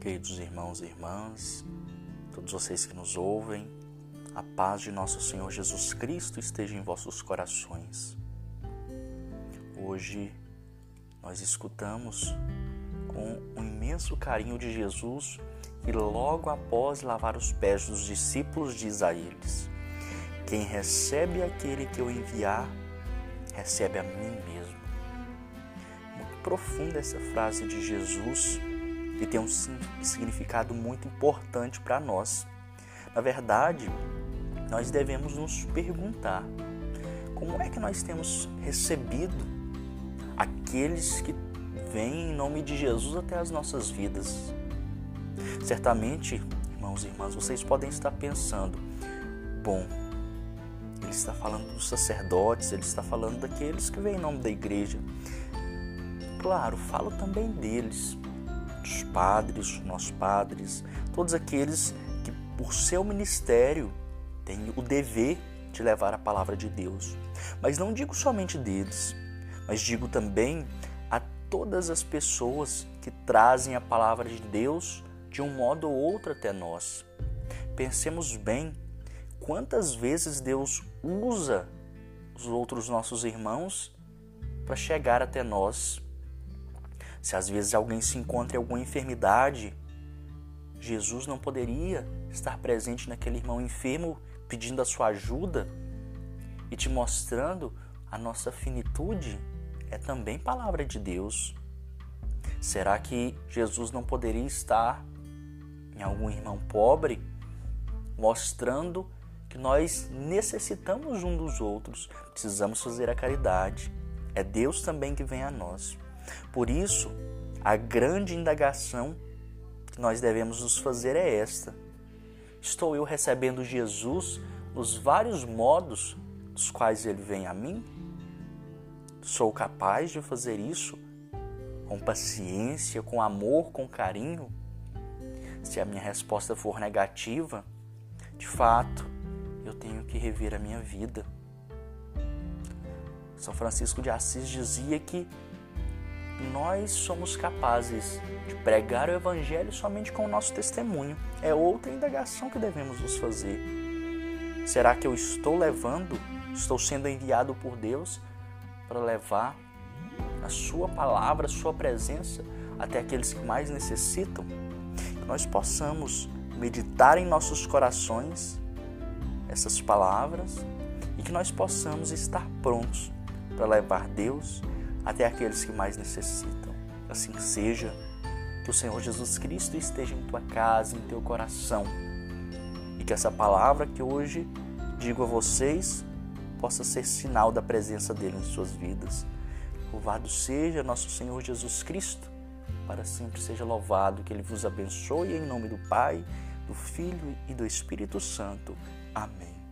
Queridos irmãos e irmãs, todos vocês que nos ouvem, a paz de nosso Senhor Jesus Cristo esteja em vossos corações. Hoje nós escutamos com um imenso carinho de Jesus que logo após lavar os pés dos discípulos diz a eles: Quem recebe aquele que eu enviar, recebe a mim mesmo. Muito profunda essa frase de Jesus que tem um significado muito importante para nós. Na verdade, nós devemos nos perguntar como é que nós temos recebido aqueles que vêm em nome de Jesus até as nossas vidas. Certamente, irmãos e irmãs, vocês podem estar pensando: bom, ele está falando dos sacerdotes, ele está falando daqueles que vêm em nome da igreja. Claro, falo também deles, dos padres, nossos padres, todos aqueles que, por seu ministério, têm o dever de levar a palavra de Deus. Mas não digo somente deles, mas digo também a todas as pessoas que trazem a palavra de Deus de um modo ou outro até nós. Pensemos bem quantas vezes Deus usa os outros nossos irmãos para chegar até nós se às vezes alguém se encontra em alguma enfermidade, Jesus não poderia estar presente naquele irmão enfermo pedindo a sua ajuda e te mostrando a nossa finitude? É também palavra de Deus. Será que Jesus não poderia estar em algum irmão pobre, mostrando que nós necessitamos um dos outros, precisamos fazer a caridade? É Deus também que vem a nós. Por isso, a grande indagação que nós devemos nos fazer é esta: Estou eu recebendo Jesus nos vários modos dos quais ele vem a mim? Sou capaz de fazer isso com paciência, com amor, com carinho? Se a minha resposta for negativa, de fato, eu tenho que rever a minha vida. São Francisco de Assis dizia que nós somos capazes de pregar o Evangelho somente com o nosso testemunho. É outra indagação que devemos nos fazer. Será que eu estou levando, estou sendo enviado por Deus para levar a Sua palavra, a Sua presença até aqueles que mais necessitam? Que nós possamos meditar em nossos corações essas palavras e que nós possamos estar prontos para levar Deus até aqueles que mais necessitam. Assim seja, que o Senhor Jesus Cristo esteja em tua casa, em teu coração, e que essa palavra que hoje digo a vocês possa ser sinal da presença dele em suas vidas. Louvado seja nosso Senhor Jesus Cristo, para sempre seja louvado, que ele vos abençoe em nome do Pai, do Filho e do Espírito Santo. Amém.